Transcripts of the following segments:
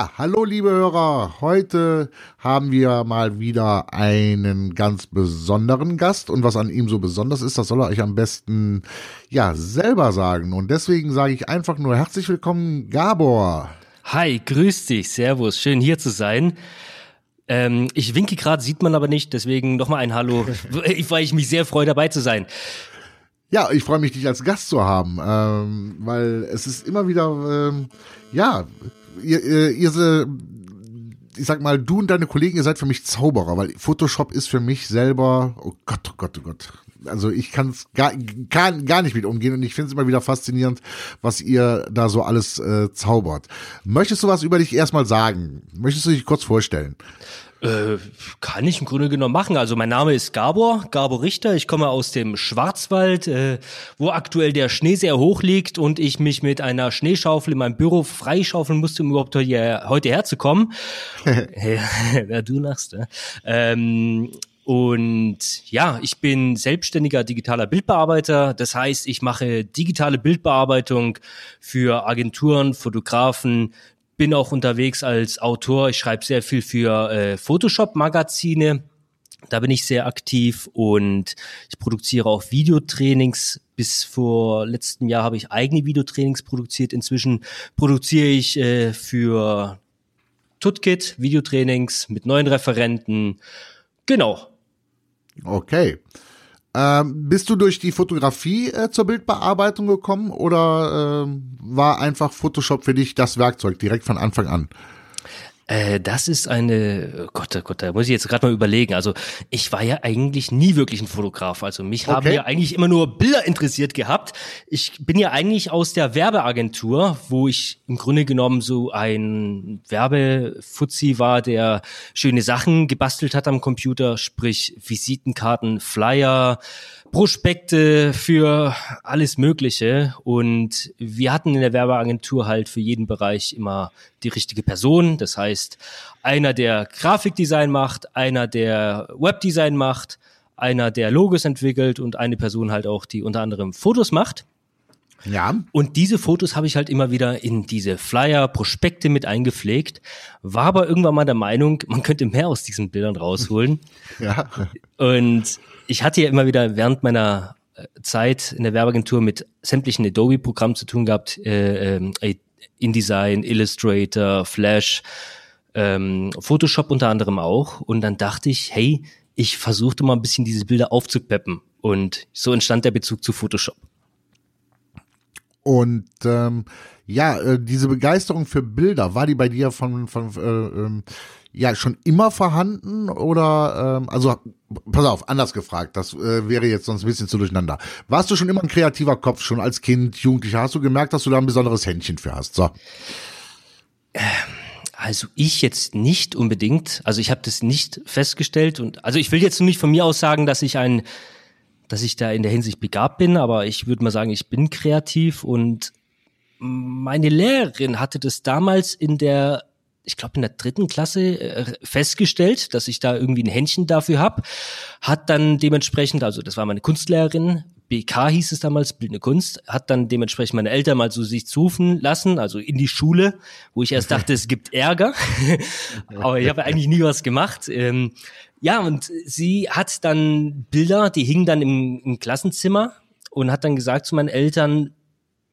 Ja, hallo liebe Hörer. Heute haben wir mal wieder einen ganz besonderen Gast und was an ihm so besonders ist, das soll er euch am besten ja selber sagen und deswegen sage ich einfach nur herzlich willkommen Gabor. Hi, grüß dich, servus, schön hier zu sein. Ähm, ich winke gerade, sieht man aber nicht, deswegen nochmal ein Hallo, weil ich mich sehr freue dabei zu sein. Ja, ich freue mich, dich als Gast zu haben, ähm, weil es ist immer wieder, ähm, ja, ihr, ihr, ihr, ich sag mal, du und deine Kollegen, ihr seid für mich Zauberer, weil Photoshop ist für mich selber, oh Gott, oh Gott, oh Gott. Also ich kann es gar, gar, gar nicht mit umgehen und ich finde es immer wieder faszinierend, was ihr da so alles äh, zaubert. Möchtest du was über dich erstmal sagen? Möchtest du dich kurz vorstellen? Äh, kann ich im Grunde genommen machen. Also mein Name ist Gabor, Gabor Richter. Ich komme aus dem Schwarzwald, äh, wo aktuell der Schnee sehr hoch liegt und ich mich mit einer Schneeschaufel in meinem Büro freischaufeln musste, um überhaupt hier, heute herzukommen. ja, du lachst. Ne? Ähm, und ja, ich bin selbstständiger digitaler Bildbearbeiter. Das heißt, ich mache digitale Bildbearbeitung für Agenturen, Fotografen, bin auch unterwegs als Autor. Ich schreibe sehr viel für äh, Photoshop-Magazine. Da bin ich sehr aktiv und ich produziere auch Videotrainings. Bis vor letztem Jahr habe ich eigene Videotrainings produziert. Inzwischen produziere ich äh, für Tutkit Videotrainings mit neuen Referenten. Genau. Okay. Ähm, bist du durch die Fotografie äh, zur Bildbearbeitung gekommen oder äh, war einfach Photoshop für dich das Werkzeug direkt von Anfang an? Äh, das ist eine, oh Gott, oh Gott, da muss ich jetzt gerade mal überlegen. Also ich war ja eigentlich nie wirklich ein Fotograf. Also mich okay. haben ja eigentlich immer nur Bilder interessiert gehabt. Ich bin ja eigentlich aus der Werbeagentur, wo ich im Grunde genommen so ein Werbefuzzi war, der schöne Sachen gebastelt hat am Computer, sprich Visitenkarten, Flyer, Prospekte für alles Mögliche. Und wir hatten in der Werbeagentur halt für jeden Bereich immer die richtige Person. Das heißt, einer, der Grafikdesign macht, einer, der Webdesign macht, einer, der Logos entwickelt und eine Person halt auch, die unter anderem Fotos macht. Ja. Und diese Fotos habe ich halt immer wieder in diese Flyer, Prospekte mit eingepflegt, war aber irgendwann mal der Meinung, man könnte mehr aus diesen Bildern rausholen. ja. Und ich hatte ja immer wieder während meiner äh, Zeit in der Werbeagentur mit sämtlichen Adobe-Programmen zu tun gehabt, äh, äh, InDesign, Illustrator, Flash, ähm, Photoshop unter anderem auch. Und dann dachte ich, hey, ich versuchte mal ein bisschen diese Bilder aufzupeppen. Und so entstand der Bezug zu Photoshop. Und ähm, ja, äh, diese Begeisterung für Bilder, war die bei dir von, von äh, ähm, ja schon immer vorhanden oder ähm, also pass auf, anders gefragt, das äh, wäre jetzt sonst ein bisschen zu durcheinander. Warst du schon immer ein kreativer Kopf, schon als Kind, Jugendlicher? Hast du gemerkt, dass du da ein besonderes Händchen für hast? So. Also ich jetzt nicht unbedingt. Also ich habe das nicht festgestellt und also ich will jetzt nicht von mir aus sagen, dass ich ein, dass ich da in der Hinsicht begabt bin, aber ich würde mal sagen, ich bin kreativ und meine Lehrerin hatte das damals in der ich glaube, in der dritten Klasse äh, festgestellt, dass ich da irgendwie ein Händchen dafür habe. Hat dann dementsprechend, also das war meine Kunstlehrerin, BK hieß es damals, Bildende Kunst, hat dann dementsprechend meine Eltern mal so sich zurufen lassen, also in die Schule, wo ich erst dachte, es gibt Ärger. Aber ich habe eigentlich nie was gemacht. Ja, und sie hat dann Bilder, die hingen dann im, im Klassenzimmer und hat dann gesagt zu meinen Eltern,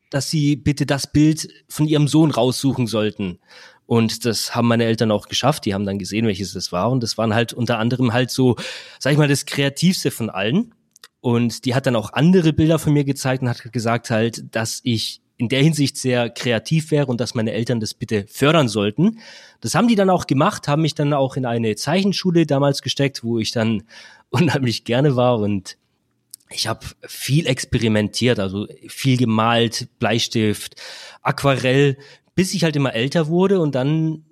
dass sie bitte das Bild von ihrem Sohn raussuchen sollten. Und das haben meine Eltern auch geschafft. Die haben dann gesehen, welches das war. Und das waren halt unter anderem halt so, sag ich mal, das Kreativste von allen. Und die hat dann auch andere Bilder von mir gezeigt und hat gesagt halt, dass ich in der Hinsicht sehr kreativ wäre und dass meine Eltern das bitte fördern sollten. Das haben die dann auch gemacht, haben mich dann auch in eine Zeichenschule damals gesteckt, wo ich dann unheimlich gerne war und ich habe viel experimentiert, also viel gemalt, Bleistift, Aquarell, bis ich halt immer älter wurde und dann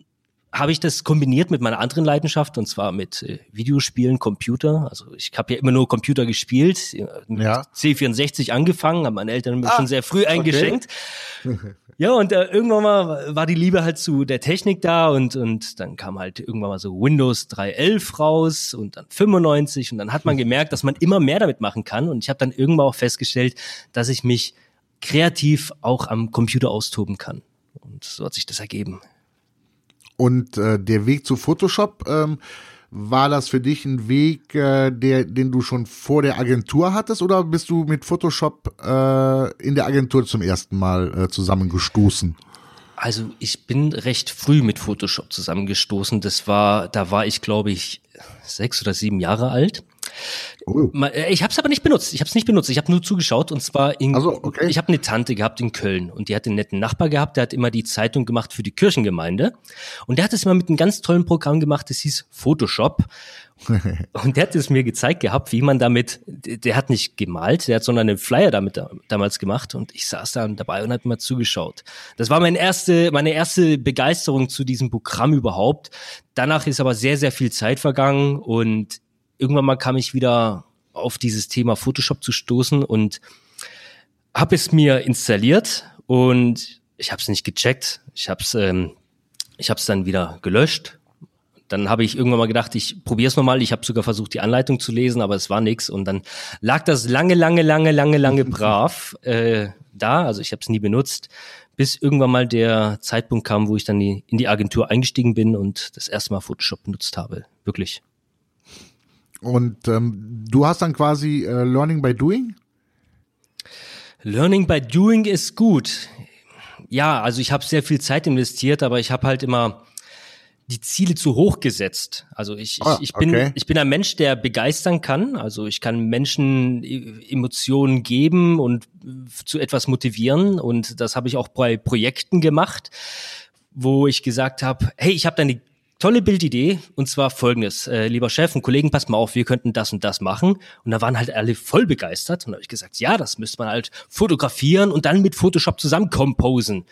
habe ich das kombiniert mit meiner anderen Leidenschaft und zwar mit äh, Videospielen, Computer. Also ich habe ja immer nur Computer gespielt, mit Ja. C64 angefangen, haben meine Eltern mir Ah, schon sehr früh eingeschenkt. Ja, und äh, irgendwann mal war die Liebe halt zu der Technik da und, und dann kam halt irgendwann mal so Windows 3.11 raus und dann 95 und dann hat man gemerkt, dass man immer mehr damit machen kann und ich habe dann irgendwann auch festgestellt, dass ich mich kreativ auch am Computer austoben kann. Und so hat sich das ergeben. Und äh, der Weg zu Photoshop, ähm, war das für dich ein Weg, äh, der, den du schon vor der Agentur hattest oder bist du mit Photoshop äh, in der Agentur zum ersten Mal äh, zusammengestoßen? Also ich bin recht früh mit Photoshop zusammengestoßen. Das war, da war ich, glaube ich, sechs oder sieben Jahre alt. Oh. Äh, Ich habe es aber nicht benutzt. Ich habe es nicht benutzt. Ich habe nur zugeschaut und zwar in. Also, okay. Ich habe eine Tante gehabt in Köln und die hat einen netten Nachbar gehabt. Der hat immer die Zeitung gemacht für die Kirchengemeinde und der hat es immer mit einem ganz tollen Programm gemacht. Das hieß Photoshop. Und der hat es mir gezeigt gehabt, wie man damit, der hat nicht gemalt, der hat sondern einen Flyer damit da, damals gemacht und ich saß da dabei und habe mal zugeschaut. Das war meine erste, meine erste Begeisterung zu diesem Programm überhaupt. Danach ist aber sehr, sehr viel Zeit vergangen und irgendwann mal kam ich wieder auf dieses Thema Photoshop zu stoßen und habe es mir installiert und ich habe es nicht gecheckt. Ich habe es ähm, ich habe es dann wieder gelöscht. Dann habe ich irgendwann mal gedacht, ich probiere es nochmal. Ich habe sogar versucht, die Anleitung zu lesen, aber es war nix. Und dann lag das lange, lange, lange, lange, lange brav äh, da. Also ich habe es nie benutzt, bis irgendwann mal der Zeitpunkt kam, wo ich dann die, in die Agentur eingestiegen bin und das erste Mal Photoshop benutzt habe. Wirklich. Und ähm, du hast dann quasi äh, Learning by Doing? Learning by doing ist gut. Ja, also ich habe sehr viel Zeit investiert, aber ich habe halt immer die Ziele zu hoch gesetzt. Also ich, Ah, ich, ich bin okay. ich bin ein Mensch, der begeistern kann. Also ich kann Menschen e- Emotionen geben und zu etwas motivieren und das habe ich auch bei Projekten gemacht, wo ich gesagt habe, hey, ich habe da eine tolle Bildidee und zwar folgendes, äh, lieber Chef und Kollegen, passt mal auf, wir könnten das und das machen und da waren halt alle voll begeistert und da habe ich gesagt, ja, das müsste man halt fotografieren und dann mit Photoshop zusammen composen.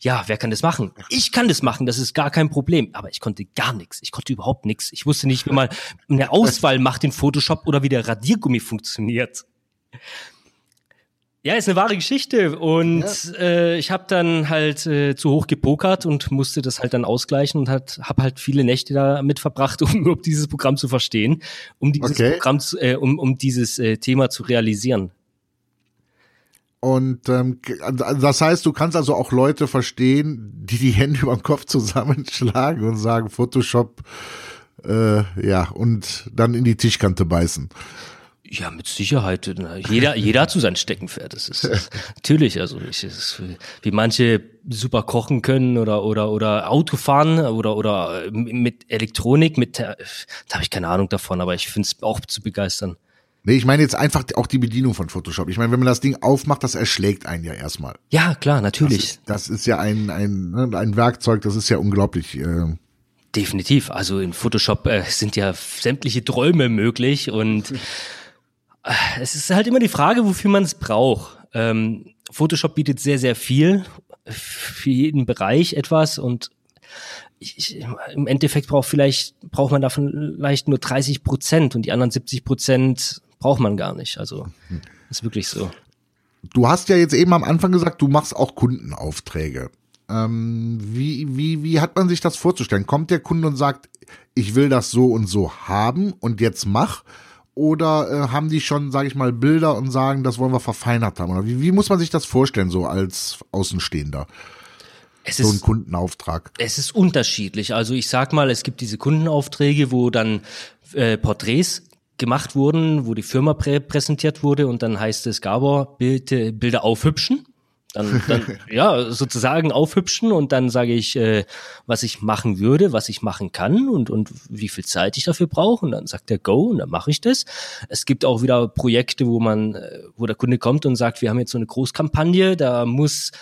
Ja, wer kann das machen? Ich kann das machen, das ist gar kein Problem. Aber ich konnte gar nichts. Ich konnte überhaupt nichts. Ich wusste nicht, wie man eine Auswahl macht in Photoshop oder wie der Radiergummi funktioniert. Ja, ist eine wahre Geschichte und äh, ich habe dann halt äh, zu hoch gepokert und musste das halt dann ausgleichen und hat habe halt viele Nächte damit verbracht, um überhaupt dieses Programm zu verstehen, um dieses Okay. Programm zu, äh, um um dieses äh, Thema zu realisieren. Und ähm, also das heißt, du kannst also auch Leute verstehen, die die Hände über den Kopf zusammenschlagen und sagen Photoshop, äh, ja, und dann in die Tischkante beißen. Ja, mit Sicherheit. Na, Jeder, jeder hat so sein Steckenpferd. Das ist, das, natürlich. Also ich, ist, wie manche super kochen können oder oder oder Auto fahren oder oder mit Elektronik, mit da habe ich keine Ahnung davon, aber ich finde es auch zu begeistern. Nee, ich meine jetzt einfach auch die Bedienung von Photoshop. Ich meine, wenn man das Ding aufmacht, das erschlägt einen ja erstmal. Ja, klar, Das natürlich. ist, das ist ja ein, ein, ne, ein Werkzeug, das ist ja unglaublich. Äh, Definitiv. Also in Photoshop äh, sind ja sämtliche Träume möglich und äh, es ist halt immer die Frage, wofür man es braucht. Ähm, Photoshop bietet sehr, sehr viel für jeden Bereich etwas und ich, ich, im Endeffekt braucht vielleicht braucht man davon vielleicht nur 30 Prozent und die anderen 70 Prozent braucht man gar nicht. Also ist wirklich so. Du hast ja jetzt eben am Anfang gesagt, du machst auch Kundenaufträge. Ähm, wie, wie, wie hat man sich das vorzustellen? Kommt der Kunde und sagt, ich will das so und so haben und jetzt mach? Oder äh, haben die schon, sage ich mal, Bilder und sagen, das wollen wir verfeinert haben? Oder wie, wie muss man sich das vorstellen, so als Außenstehender? Es So ein ist Kundenauftrag. Es ist unterschiedlich. Also ich sag mal, es gibt diese Kundenaufträge, wo dann äh, Porträts gemacht wurden, wo die Firma prä präsentiert wurde und dann heißt es, Gabor, bitte Bilder aufhübschen. Dann, dann ja, sozusagen aufhübschen und dann sage ich, äh, was ich machen würde, was ich machen kann und, und wie viel Zeit ich dafür brauche. Und dann sagt er Go und dann mache ich das. Es gibt auch wieder Projekte, wo man, äh, wo der Kunde kommt und sagt, wir haben jetzt so eine Großkampagne, da muss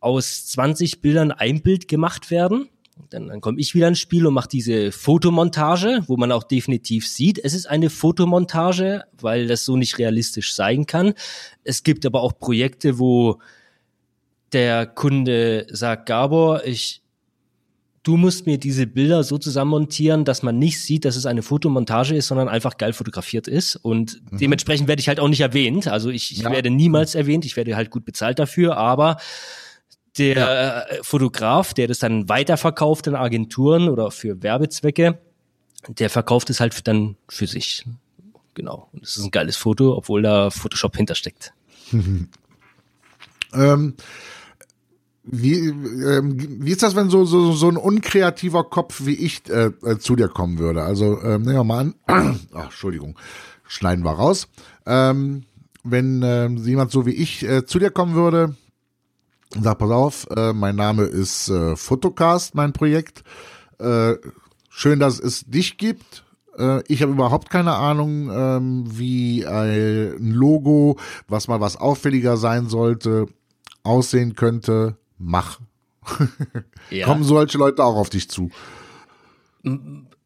aus 20 Bildern ein Bild gemacht werden. Dann, dann komme ich wieder ins Spiel und mache diese Fotomontage, wo man auch definitiv sieht, es ist eine Fotomontage, weil das so nicht realistisch sein kann. Es gibt aber auch Projekte, wo der Kunde sagt, Gabor, ich du musst mir diese Bilder so zusammenmontieren, dass man nicht sieht, dass es eine Fotomontage ist, sondern einfach geil fotografiert ist. Und mhm. dementsprechend werde ich halt auch nicht erwähnt. Also ich, ich ja. werde niemals erwähnt, ich werde halt gut bezahlt dafür, aber der ja. Fotograf, der das dann weiterverkauft in Agenturen oder für Werbezwecke, der verkauft es halt dann für sich. Genau. Und es ist ein geiles Foto, obwohl da Photoshop hintersteckt. ähm, wie, ähm, wie ist das, wenn so, so, so ein unkreativer Kopf wie ich äh, äh, zu dir kommen würde? Also, ähm, nehmen wir mal an, ach, Entschuldigung, schneiden wir raus. Ähm, wenn äh, jemand so wie ich äh, zu dir kommen würde sagt, pass auf, äh, mein Name ist äh, Photocast, mein Projekt. Äh, schön, dass es dich gibt. Äh, ich habe überhaupt keine Ahnung, ähm, wie ein Logo, was mal was auffälliger sein sollte, aussehen könnte mach. ja. Kommen solche Leute auch auf dich zu?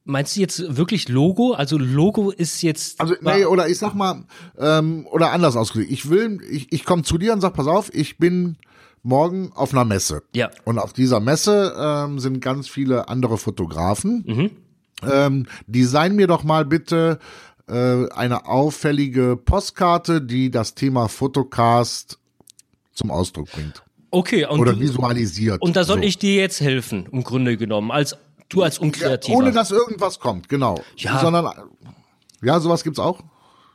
Meinst du jetzt wirklich Logo? Also Logo ist jetzt. Also nee, oder ich sag mal, ähm, oder anders ausgedrückt. Ich will, ich, ich komme zu dir und sag, pass auf, ich bin morgen auf einer Messe. Ja. Und auf dieser Messe ähm, sind ganz viele andere Fotografen. Mhm. Ähm, design mir doch mal bitte äh, eine auffällige Postkarte, die das Thema Fotocast zum Ausdruck bringt. Okay, und oder visualisiert. Und da soll so. ich dir jetzt helfen, im Grunde genommen, als du als Unkreativer. Ja, ohne dass irgendwas kommt, genau. Ja. Sondern ja, sowas gibt's auch.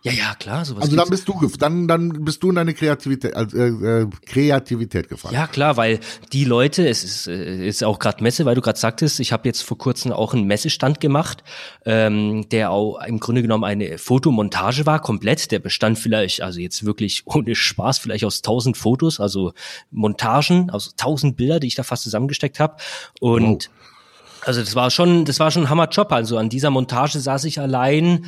Ja, ja, klar, sowas. Also dann bist du dann dann bist du in deine Kreativität äh, äh, Kreativität gefragt. Ja, klar, weil die Leute, es ist, äh, ist auch gerade Messe, weil du gerade sagtest, ich habe jetzt vor kurzem auch einen Messestand gemacht, ähm, der auch im Grunde genommen eine Fotomontage war, komplett. Der bestand vielleicht, also jetzt wirklich ohne Spaß, vielleicht aus tausend Fotos, also Montagen, aus tausend Bilder, die ich da fast zusammengesteckt habe. Und wow. also das war schon, das war schon ein Hammerjob. Also an dieser Montage saß ich allein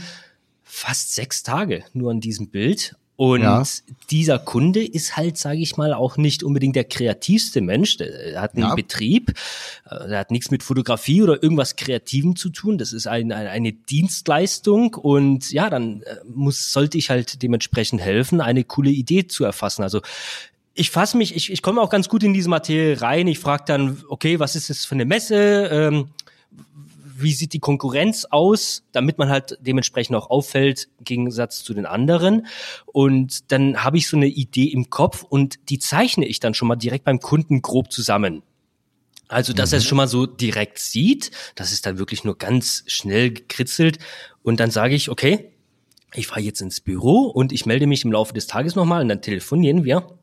fast sechs Tage nur an diesem Bild. Und ja. dieser Kunde ist halt, sage ich mal, auch nicht unbedingt der kreativste Mensch. Der hat einen ja. Betrieb, äh, der hat nichts mit Fotografie oder irgendwas Kreativem zu tun. Das ist ein, eine Dienstleistung und ja, dann äh, muss, sollte ich halt dementsprechend helfen, eine coole Idee zu erfassen. Also ich fasse mich, ich, ich komme auch ganz gut in diese Materie rein. Ich frage dann, okay, was ist das für eine Messe? Ähm, wie sieht die Konkurrenz aus, damit man halt dementsprechend auch auffällt, im Gegensatz zu den anderen. Und dann habe ich so eine Idee im Kopf und die zeichne ich dann schon mal direkt beim Kunden grob zusammen. Also, dass mhm. er es schon mal so direkt sieht, das ist dann wirklich nur ganz schnell gekritzelt. Und dann sage ich, okay, ich fahre jetzt ins Büro und ich melde mich im Laufe des Tages nochmal und dann telefonieren wir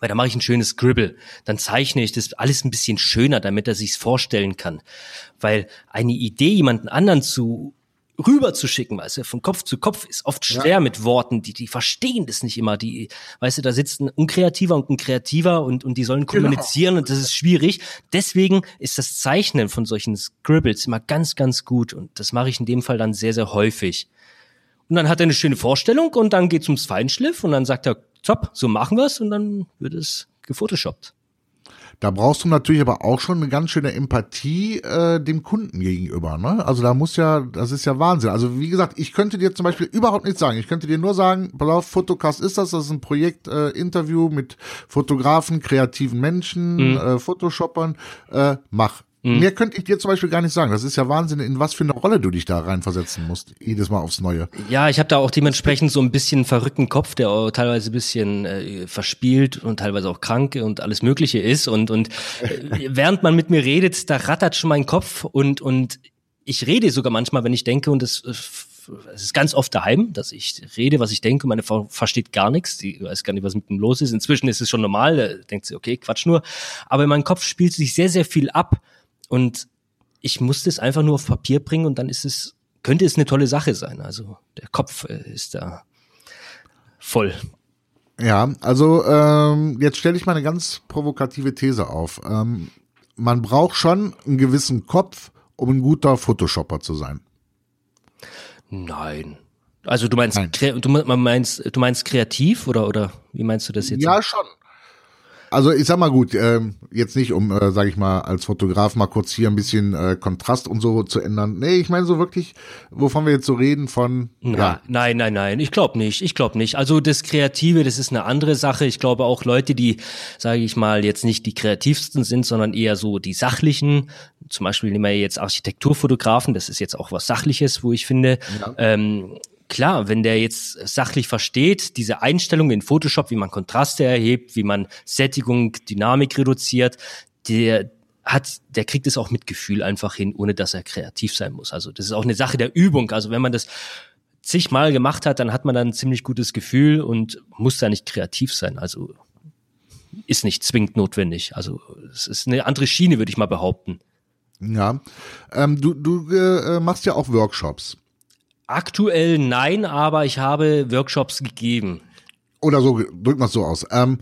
weil da mache ich ein schönes Scribble. Dann zeichne ich das alles ein bisschen schöner, damit er sich's vorstellen kann. Weil eine Idee, jemanden anderen zu rüber zu schicken, weißt du, von Kopf zu Kopf ist oft schwer ja. mit Worten, die, die verstehen das nicht immer, die, weißt du, da sitzt ein Unkreativer und ein Kreativer und, und die sollen genau. kommunizieren genau. und das ist schwierig. Deswegen ist das Zeichnen von solchen Scribbles immer ganz, ganz gut und das mache ich in dem Fall dann sehr, sehr häufig. Und dann hat er eine schöne Vorstellung und dann geht's ums Feinschliff und dann sagt er, top, so machen wir es und dann wird es gefotoshoppt. Da brauchst du natürlich aber auch schon eine ganz schöne Empathie äh, dem Kunden gegenüber. Ne? Also da muss ja, das ist ja Wahnsinn. Also wie gesagt, ich könnte dir zum Beispiel überhaupt nichts sagen. Ich könnte dir nur sagen, auf, Fotocast ist das, das ist ein Projekt, äh, Interview mit Fotografen, kreativen Menschen, mhm. äh, Photoshoppern. Äh, mach. Mhm. Mehr könnte ich dir zum Beispiel gar nicht sagen. Das ist ja Wahnsinn, in was für eine Rolle du dich da reinversetzen musst, jedes Mal aufs Neue. Ja, ich habe da auch dementsprechend so ein bisschen verrückten Kopf, der auch teilweise ein bisschen äh, verspielt und teilweise auch krank und alles Mögliche ist. Und, und äh, während man mit mir redet, da rattert schon mein Kopf und, und ich rede sogar manchmal, wenn ich denke, und das äh, es ist ganz oft daheim, dass ich rede, was ich denke, meine Frau versteht gar nichts, die weiß gar nicht, was mit ihm los ist. Inzwischen ist es schon normal, da denkt sie, okay, Quatsch nur. Aber in meinem Kopf spielt sich sehr, sehr viel ab. Und ich musste es einfach nur auf Papier bringen und dann ist es, könnte es eine tolle Sache sein. Also der Kopf äh, ist da voll. Ja, also ähm, jetzt stelle ich mal eine ganz provokative These auf. Ähm, man braucht schon einen gewissen Kopf, um ein guter Photoshopper zu sein. Nein. Also du meinst, du meinst, du meinst kreativ oder oder wie meinst du das jetzt? Ja, schon. Also ich sag mal gut, äh, jetzt nicht, um, äh, sag ich mal, als Fotograf mal kurz hier ein bisschen äh, Kontrast und so zu ändern. Nee, ich meine so wirklich, wovon wir jetzt so reden, von. Na, ja. Nein, nein, nein, ich glaube nicht, ich glaube nicht. Also das Kreative, das ist eine andere Sache. Ich glaube auch Leute, die, sage ich mal, jetzt nicht die kreativsten sind, sondern eher so die sachlichen, zum Beispiel nehmen wir jetzt Architekturfotografen, das ist jetzt auch was Sachliches, wo ich finde, ja. ähm, klar, wenn der jetzt sachlich versteht, diese Einstellung in Photoshop, wie man Kontraste erhebt, wie man Sättigung, Dynamik reduziert, der hat, der kriegt es auch mit Gefühl einfach hin, ohne dass er kreativ sein muss. Also das ist auch eine Sache der Übung. Also wenn man das zigmal gemacht hat, dann hat man dann ein ziemlich gutes Gefühl und muss da nicht kreativ sein. Also ist nicht zwingend notwendig. Also es ist eine andere Schiene, würde ich mal behaupten. Ja, ähm, du, du äh, machst ja auch Workshops. Aktuell nein, aber ich habe Workshops gegeben. Oder so, drück mal so aus. Ähm,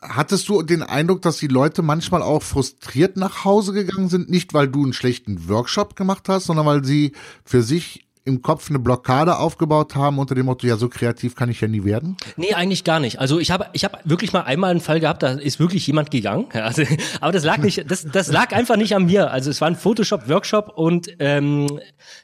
hattest du den Eindruck, dass die Leute manchmal auch frustriert nach Hause gegangen sind? Nicht, weil du einen schlechten Workshop gemacht hast, sondern weil sie für sich im Kopf eine Blockade aufgebaut haben unter dem Motto, ja, so kreativ kann ich ja nie werden? Nee, eigentlich gar nicht. Also ich habe ich hab wirklich mal einmal einen Fall gehabt, da ist wirklich jemand gegangen. Also, aber das lag nicht, das, das lag einfach nicht an mir. Also es war ein Photoshop-Workshop und ähm,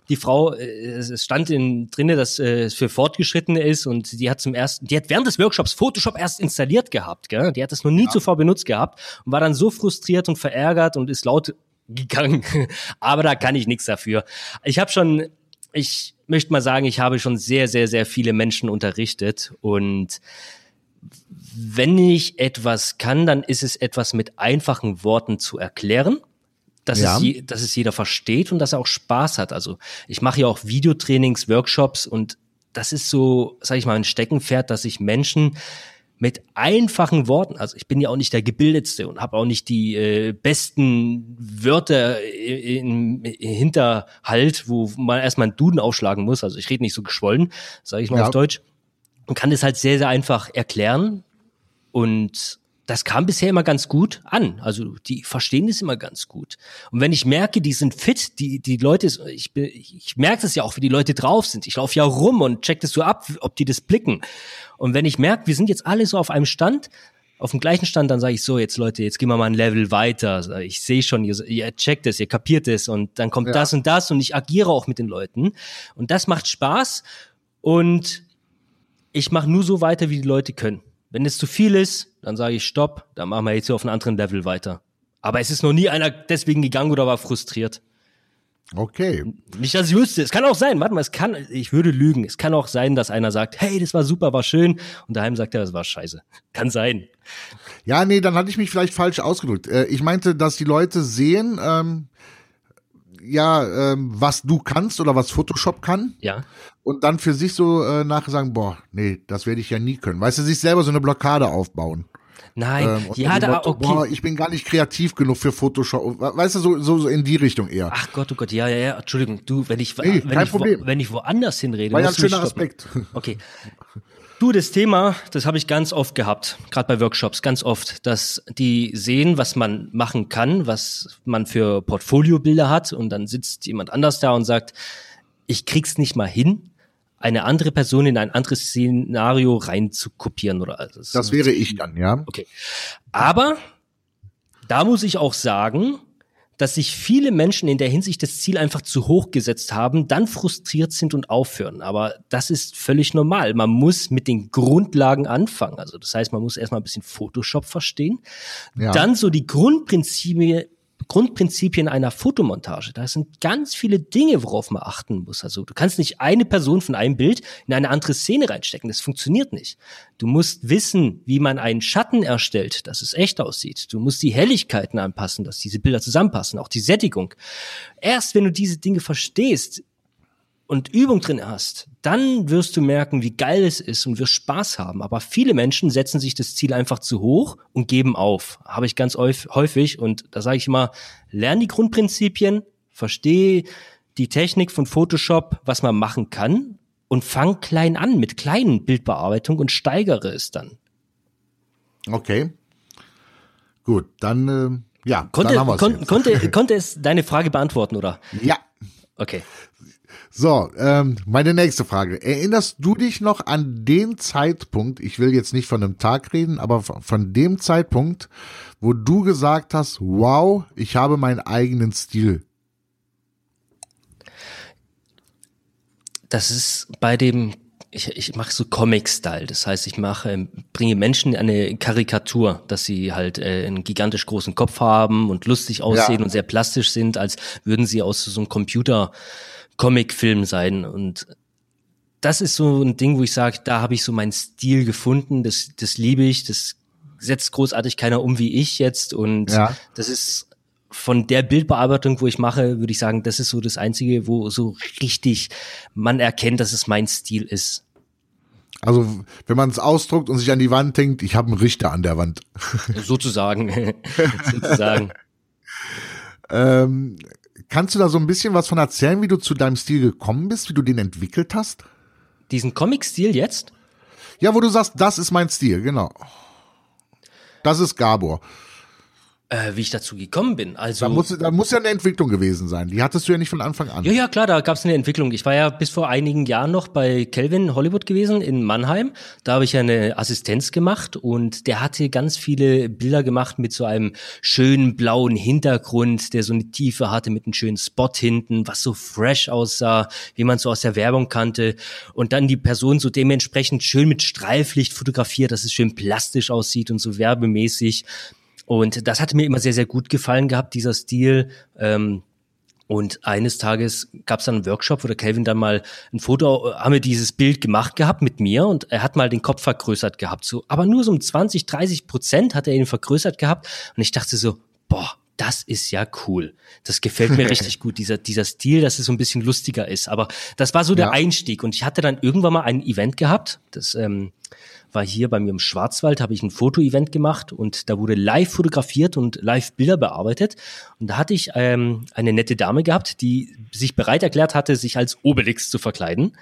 die Frau, äh, es stand in drinne, dass äh, es für Fortgeschrittene ist und die hat zum ersten, die hat während des Workshops Photoshop erst installiert gehabt, gell? Die hat das noch nie ja. zuvor benutzt gehabt und war dann so frustriert und verärgert und ist laut gegangen. Aber da kann ich nichts dafür. Ich habe schon ich möchte mal sagen, ich habe schon sehr, sehr, sehr viele Menschen unterrichtet und wenn ich etwas kann, dann ist es etwas mit einfachen Worten zu erklären, dass, ja. es, dass es jeder versteht und dass er auch Spaß hat. Also ich mache ja auch Videotrainings, Workshops und das ist so, sage ich mal, ein Steckenpferd, dass ich Menschen mit einfachen Worten, also ich bin ja auch nicht der gebildetste und habe auch nicht die äh, besten Wörter im, Hinterhalt, wo man erstmal einen Duden aufschlagen muss. Also ich rede nicht so geschwollen, sage ich mal ja. auf Deutsch. Und kann das halt sehr, sehr einfach erklären. Und das kam bisher immer ganz gut an. Also die verstehen es immer ganz gut. Und wenn ich merke, die sind fit, die, die Leute, ich, ich merke das ja auch, wie die Leute drauf sind. Ich laufe ja rum und check das so ab, ob die das blicken. Und wenn ich merke, wir sind jetzt alle so auf einem Stand, auf dem gleichen Stand, dann sage ich so, jetzt Leute, jetzt gehen wir mal ein Level weiter. Ich sehe schon, ihr, ihr checkt es, ihr kapiert es und dann kommt ja. das und das und ich agiere auch mit den Leuten. Und das macht Spaß und ich mache nur so weiter, wie die Leute können. Wenn es zu viel ist, dann sage ich Stopp, dann machen wir jetzt hier auf einem anderen Level weiter. Aber es ist noch nie einer deswegen gegangen oder war frustriert. Okay. Nicht, dass ich wüsste. Es kann auch sein, warte mal, es kann, ich würde lügen. Es kann auch sein, dass einer sagt, hey, das war super, war schön. Und daheim sagt er, das war scheiße. Kann sein. Ja, nee, dann hatte ich mich vielleicht falsch ausgedrückt. Äh, ich meinte, dass die Leute sehen, ähm, ja, ähm, was du kannst oder was Photoshop kann. Ja. Und dann für sich so äh, nachher sagen, boah, nee, das werde ich ja nie können. Weißt du, sich selber so eine Blockade aufbauen. Nein, ähm, ja, da, Motto, okay. Boah, ich bin gar nicht kreativ genug für Photoshop. Weißt du, so, so, so in die Richtung eher. Ach Gott, oh Gott, ja, ja, ja, Entschuldigung, du, wenn ich, nee, wenn, ich wo, wenn ich woanders hinrede. War ja ein schöner Aspekt. Okay. Du, das Thema, das habe ich ganz oft gehabt, gerade bei Workshops, ganz oft, dass die sehen, was man machen kann, was man für Portfoliobilder hat und dann sitzt jemand anders da und sagt, ich krieg's nicht mal hin, eine andere Person in ein anderes Szenario rein zu kopieren oder also das wäre ich dann, ja. Okay. Aber da muss ich auch sagen, dass sich viele Menschen in der Hinsicht das Ziel einfach zu hoch gesetzt haben, dann frustriert sind und aufhören. Aber das ist völlig normal. Man muss mit den Grundlagen anfangen. Also das heißt, man muss erstmal ein bisschen Photoshop verstehen, ja. dann so die Grundprinzipien Grundprinzipien einer Fotomontage. Da sind ganz viele Dinge, worauf man achten muss. Also du kannst nicht eine Person von einem Bild in eine andere Szene reinstecken. Das funktioniert nicht. Du musst wissen, wie man einen Schatten erstellt, dass es echt aussieht. Du musst die Helligkeiten anpassen, dass diese Bilder zusammenpassen, auch die Sättigung. Erst wenn du diese Dinge verstehst, und Übung drin hast, dann wirst du merken, wie geil es ist und wirst Spaß haben. Aber viele Menschen setzen sich das Ziel einfach zu hoch und geben auf. Habe ich ganz häufig und da sage ich immer, lern die Grundprinzipien, verstehe die Technik von Photoshop, was man machen kann und fang klein an mit kleinen Bildbearbeitung und steigere es dann. Okay. Gut, dann äh, ja, konnte, dann kon konnte, konnte es deine Frage beantworten, oder? Ja. Okay. So, ähm, meine nächste Frage. Erinnerst du dich noch an den Zeitpunkt, ich will jetzt nicht von einem Tag reden, aber von dem Zeitpunkt, wo du gesagt hast, wow, ich habe meinen eigenen Stil? Das ist bei dem ich, ich mache so Comic-Style. Das heißt, ich mache, bringe Menschen eine Karikatur, dass sie halt äh, einen gigantisch großen Kopf haben und lustig aussehen ja. und sehr plastisch sind, als würden sie aus so einem Computer-Comic-Film sein. Und das ist so ein Ding, wo ich sage, da habe ich so meinen Stil gefunden. Das, das liebe ich. Das setzt großartig keiner um wie ich jetzt. Und ja. das ist von der Bildbearbeitung, wo ich mache, würde ich sagen, das ist so das Einzige, wo so richtig man erkennt, dass es mein Stil ist. Also, wenn man es ausdruckt und sich an die Wand denkt, ich habe einen Richter an der Wand. Sozusagen. Sozusagen. ähm, kannst du da so ein bisschen was von erzählen, wie du zu deinem Stil gekommen bist, wie du den entwickelt hast? Diesen Comic-Stil jetzt? Ja, wo du sagst, das ist mein Stil, genau. Das ist Gabor. Äh, wie ich dazu gekommen bin. Also da muss, da muss ja eine Entwicklung gewesen sein. Die hattest du ja nicht von Anfang an. Ja, ja, klar, da gab es eine Entwicklung. Ich war ja bis vor einigen Jahren noch bei Kelvin Hollywood gewesen in Mannheim. Da habe ich ja eine Assistenz gemacht und der hatte ganz viele Bilder gemacht mit so einem schönen blauen Hintergrund, der so eine Tiefe hatte mit einem schönen Spot hinten, was so fresh aussah, wie man so aus der Werbung kannte. Und dann die Person so dementsprechend schön mit Streiflicht fotografiert, dass es schön plastisch aussieht und so werbemäßig. Und das hat mir immer sehr, sehr gut gefallen gehabt, dieser Stil. Ähm, und eines Tages gab es dann einen Workshop, wo der Kelvin dann mal ein Foto, haben wir dieses Bild gemacht gehabt mit mir und er hat mal den Kopf vergrößert gehabt. So, aber nur so um 20, 30 Prozent hat er ihn vergrößert gehabt. Und ich dachte so, boah, das ist ja cool. Das gefällt mir richtig gut, dieser, dieser Stil, dass es so ein bisschen lustiger ist. Aber das war so der ja. Einstieg. Und ich hatte dann irgendwann mal ein Event gehabt, das ähm, war hier bei mir im Schwarzwald, habe ich ein Fotoevent gemacht und da wurde live fotografiert und live Bilder bearbeitet. Und da hatte ich ähm, eine nette Dame gehabt, die sich bereit erklärt hatte, sich als Obelix zu verkleiden.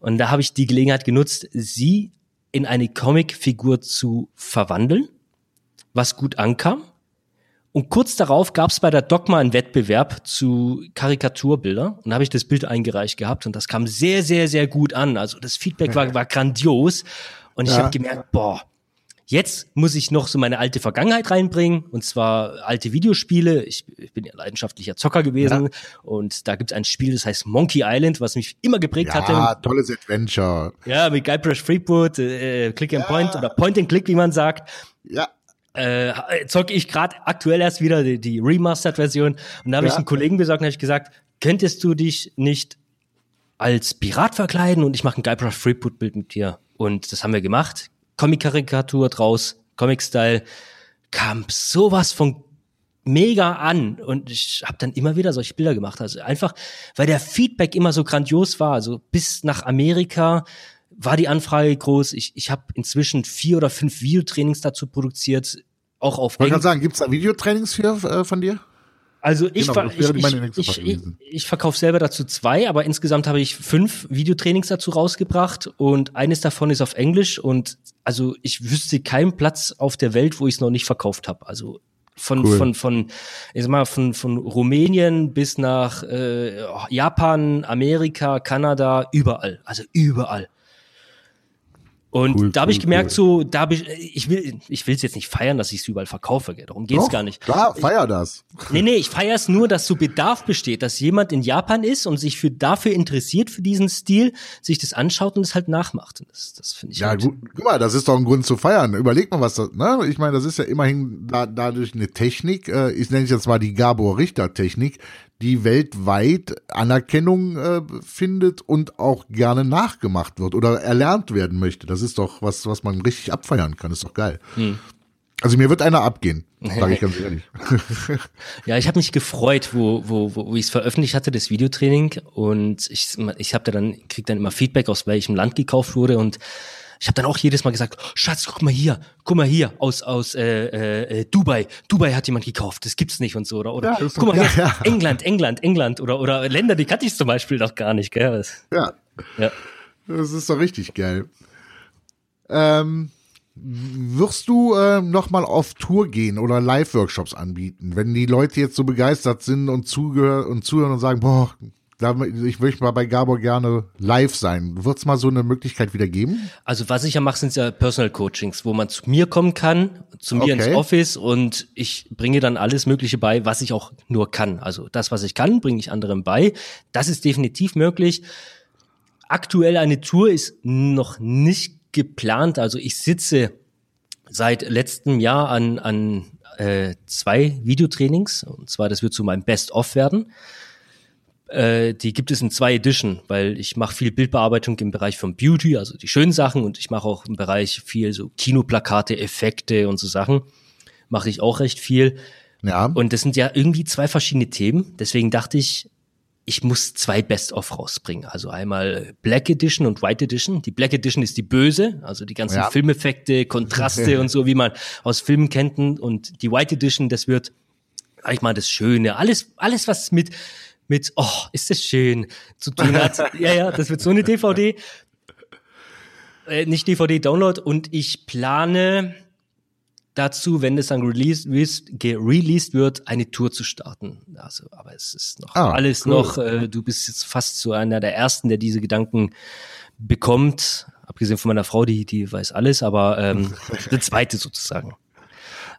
Und da habe ich die Gelegenheit genutzt, sie in eine Comicfigur zu verwandeln, was gut ankam. Und kurz darauf gab es bei der Dogma einen Wettbewerb zu Karikaturbilder und habe ich das Bild eingereicht gehabt und das kam sehr, sehr, sehr gut an. Also das Feedback war, war grandios und ich ja. habe gemerkt, boah, jetzt muss ich noch so meine alte Vergangenheit reinbringen, und zwar alte Videospiele. Ich, ich bin ja leidenschaftlicher Zocker gewesen ja. und da gibt es ein Spiel, das heißt Monkey Island, was mich immer geprägt ja, hatte. Ja, tolles Adventure. Ja, mit Guybrush Threepwood, äh, Click and Point oder Point and Click, wie man sagt. Ja. Äh, zocke ich gerade aktuell erst wieder die, die Remastered-Version und da habe ich einen Kollegen besorgt und habe ich gesagt, könntest du dich nicht als Pirat verkleiden und ich mache ein Guybrush Threepwood-Bild mit dir. Und das haben wir gemacht. Comic-Karikatur draus, Comic-Style. Kam sowas von mega an und ich habe dann immer wieder solche Bilder gemacht. Also einfach, weil der Feedback immer so grandios war. Also bis nach Amerika war die Anfrage groß. Ich, ich habe inzwischen vier oder fünf Videotrainings dazu produziert, auch auf. Ich kann sagen, gibt's da Videotrainings für äh, von dir? Also ich, genau, ich, ich, ich, ich verkaufe selber dazu zwei, aber insgesamt habe ich fünf Videotrainings dazu rausgebracht und eines davon ist auf Englisch und also ich wüsste keinen Platz auf der Welt, wo ich es noch nicht verkauft habe. Also von cool. von von ich sag mal von von Rumänien bis nach äh, Japan, Amerika, Kanada, überall, also überall. Und cool, da habe ich gemerkt, cool. so, da habe ich, ich will, ich will es jetzt nicht feiern, dass ich es überall verkaufe, gell? darum geht's Doch, gar nicht. Klar, feier das. Nee, nee, ich feiere es nur, dass so Bedarf besteht, dass jemand in Japan ist und sich für dafür interessiert, für diesen Stil, sich das anschaut und es halt nachmacht. Und das, das finde ich. Ja, halt gut, guck mal, das ist doch ein Grund zu feiern. Überleg mal, was das, ne? Ich meine, das ist ja immerhin da, dadurch eine Technik, äh, ich nenne es jetzt mal die Gabor Richter Technik, die weltweit Anerkennung äh, findet und auch gerne nachgemacht wird oder erlernt werden möchte. Das ist doch was, was man richtig abfeiern kann. ist doch geil. Hm. Also mir wird einer abgehen, sage ich ganz ehrlich. ja, ich habe mich gefreut, wo, wo, wo, wo ich es veröffentlicht hatte, das Videotraining. Und ich, ich habe da dann, krieg dann immer Feedback, aus welchem Land gekauft wurde. Und ich habe dann auch jedes Mal gesagt, Schatz, guck mal hier, guck mal hier, aus aus äh, äh, Dubai, Dubai hat jemand gekauft, das gibt's nicht und so oder oder ja, guck mal hier, ja. England, England, England oder oder Länder, die kannte ich zum Beispiel noch gar nicht, gell? Ja, ja, das ist doch richtig geil. Ähm, wirst du äh, noch mal auf Tour gehen oder Live-Workshops anbieten, wenn die Leute jetzt so begeistert sind und zugehören und zuhören und sagen, boah, ich möchte mal bei Gabor gerne live sein. Wird es mal so eine Möglichkeit wieder geben? Also was ich ja mache, sind ja Personal Coachings, wo man zu mir kommen kann, zu mir okay. ins Office und ich bringe dann alles Mögliche bei, was ich auch nur kann. Also das, was ich kann, bringe ich anderen bei. Das ist definitiv möglich. aktuell eine Tour ist noch nicht geplant. Also ich sitze seit letztem Jahr an, an äh, zwei Videotrainings. Und zwar, das wird zu meinem Best-of werden. Äh, die gibt es in zwei Edition, weil ich mache viel Bildbearbeitung im Bereich von Beauty, also die schönen Sachen, und ich mache auch im Bereich viel so Kinoplakate, Effekte und so Sachen. Mache ich auch recht viel. Ja. Und das sind ja irgendwie zwei verschiedene Themen. Deswegen dachte ich, ich muss zwei Best-of rausbringen. Also einmal Black Edition und White Edition. Die Black Edition ist die böse, also die ganzen Ja. Filmeffekte, Kontraste und so, wie man aus Filmen kennt. Und die White Edition, das wird, sag ich mal, das Schöne. Alles, alles, was mit, mit, oh, ist das schön, zu tun hat. ja, ja, das wird so eine DVD. Äh, nicht DVD-Download. Und ich plane dazu, wenn es dann released, released, wird, eine Tour zu starten. Also, aber es ist noch Ah, alles cool. noch, äh, du bist jetzt fast so einer der ersten, der diese Gedanken bekommt. Abgesehen von meiner Frau, die, die weiß alles, aber ähm, der zweite sozusagen.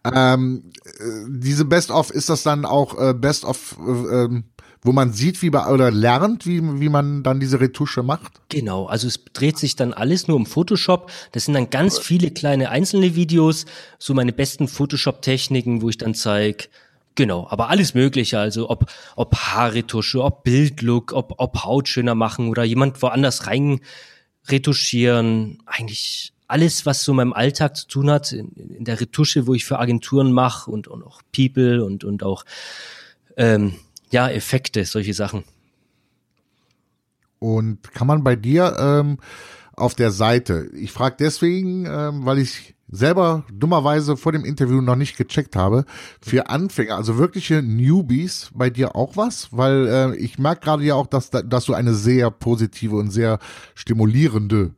Ähm, äh, diese Best-of, ist das dann auch äh, Best-of, äh, ähm, wo man sieht, wie man, oder lernt, wie, wie man dann diese Retusche macht? Genau, also es dreht sich dann alles nur um Photoshop. Das sind dann ganz viele kleine einzelne Videos, so meine besten Photoshop-Techniken, wo ich dann zeige, genau, aber alles Mögliche, also ob, ob Haarretusche, ob Bildlook, ob, ob Haut schöner machen oder jemand woanders rein retuschieren, eigentlich alles, was so meinem Alltag zu tun hat, in, in der Retusche, wo ich für Agenturen mache und, und auch People und, und auch ähm, ja, Effekte, solche Sachen. Und kann man bei dir ähm, auf der Seite, ich frage deswegen, ähm, weil ich selber dummerweise vor dem Interview noch nicht gecheckt habe, für Anfänger, also wirkliche Newbies, bei dir auch was? Weil äh, ich merke gerade ja auch, dass, da- dass du eine sehr positive und sehr stimulierende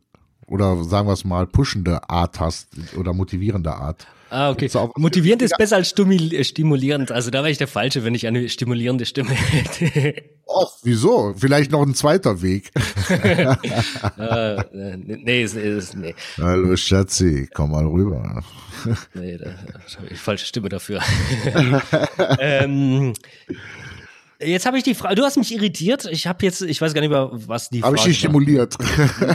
oder sagen wir es mal pushende Art hast oder motivierende Art. Ah, okay. Motivierend ist besser als äh, stimulierend. Also da wäre ich der Falsche, wenn ich eine stimulierende Stimme hätte. Oh, wieso? Vielleicht noch ein zweiter Weg. äh, nee, ist, ist, nee, Hallo Schatzi, komm mal rüber. nee, da habe ich falsche Stimme dafür. ähm, jetzt habe ich die Frage, du hast mich irritiert. Ich habe jetzt, ich weiß gar nicht mehr, was die Habe Frage ich dich stimuliert?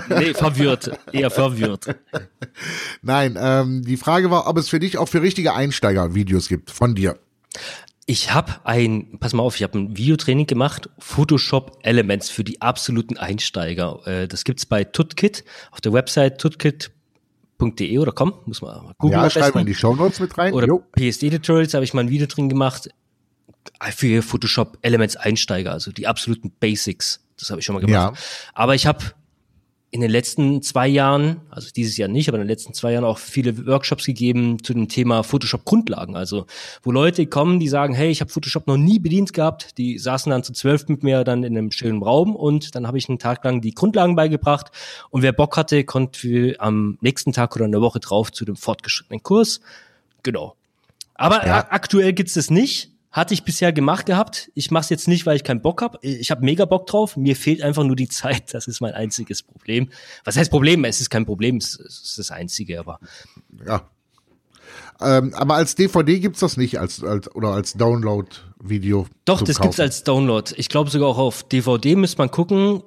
Nee, verwirrt. Eher verwirrt. Nein, ähm, die Frage war, ob es für dich auch für richtige Einsteiger Videos gibt von dir. Ich habe ein, pass mal auf, ich habe ein Videotraining gemacht, Photoshop Elements für die absoluten Einsteiger. Äh, Das gibt's bei Tutkit auf der Website tutkit.de oder com, muss man mal googeln. ja, am schreib mal in die Shownotes mit rein. Oder Jo. PSD-Tutorials habe ich mal ein Video drin gemacht für Photoshop Elements Einsteiger, also die absoluten Basics. Das habe ich schon mal gemacht. Ja. Aber ich habe in den letzten zwei Jahren, also dieses Jahr nicht, aber in den letzten zwei Jahren auch viele Workshops gegeben zu dem Thema Photoshop Grundlagen. Also wo Leute kommen, die sagen, hey, ich habe Photoshop noch nie bedient gehabt. Die saßen dann zu zwölf mit mir dann in einem schönen Raum und dann habe ich einen Tag lang die Grundlagen beigebracht. Und wer Bock hatte, konnte am nächsten Tag oder in der Woche drauf zu dem fortgeschrittenen Kurs. Genau. Aber Ja. aktuell gibt's das nicht. Hatte ich bisher gemacht gehabt. Ich mache es jetzt nicht, weil ich keinen Bock habe. Ich habe mega Bock drauf. Mir fehlt einfach nur die Zeit. Das ist mein einziges Problem. Was heißt Problem? Es ist kein Problem. Es es ist das Einzige. Aber Ja. Ähm, aber als DVD gibt's das nicht als, als oder als Download-Video. doch, das gibt's Kaufen. als Download. Ich glaube sogar auch auf DVD müsste man gucken.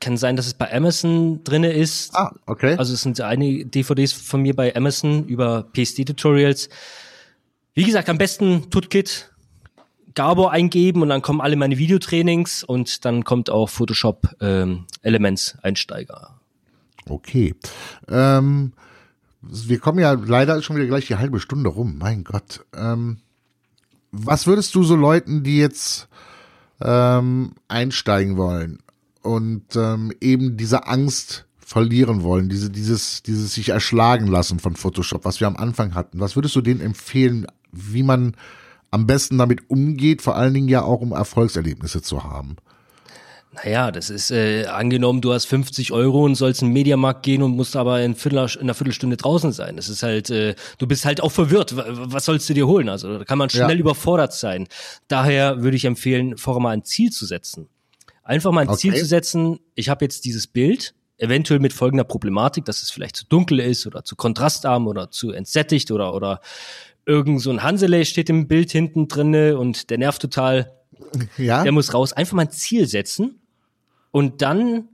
Kann sein, dass es bei Amazon drinne ist. Ah, okay. Also es sind einige DVDs von mir bei Amazon über PSD-Tutorials. Wie gesagt, am besten Tutkit, Gabor eingeben und dann kommen alle meine Videotrainings und dann kommt auch Photoshop ähm, Elements Einsteiger. Okay. Ähm, wir kommen ja leider schon wieder gleich die halbe Stunde rum. Mein Gott. Ähm, was würdest du so Leuten, die jetzt ähm, einsteigen wollen und ähm, eben diese Angst verlieren wollen, diese, dieses, dieses sich erschlagen lassen von Photoshop, was wir am Anfang hatten, was würdest du denen empfehlen, wie man am besten damit umgeht, vor allen Dingen ja auch um Erfolgserlebnisse zu haben? Naja, das ist äh, angenommen, du hast 50 Euro und sollst in den Mediamarkt gehen und musst aber in, Viertel, in einer Viertelstunde draußen sein. Das ist halt, äh, du bist halt auch verwirrt. Was sollst du dir holen? Also da kann man schnell Ja. überfordert sein. Daher würde ich empfehlen, vorher mal ein Ziel zu setzen. Einfach mal ein Okay. Ziel zu setzen, ich habe jetzt dieses Bild, eventuell mit folgender Problematik, dass es vielleicht zu dunkel ist oder zu kontrastarm oder zu entsättigt oder, oder irgend so ein Hansele steht im Bild hinten drinne und der nervt total Ja? der muss raus. Einfach mal ein Ziel setzen und dann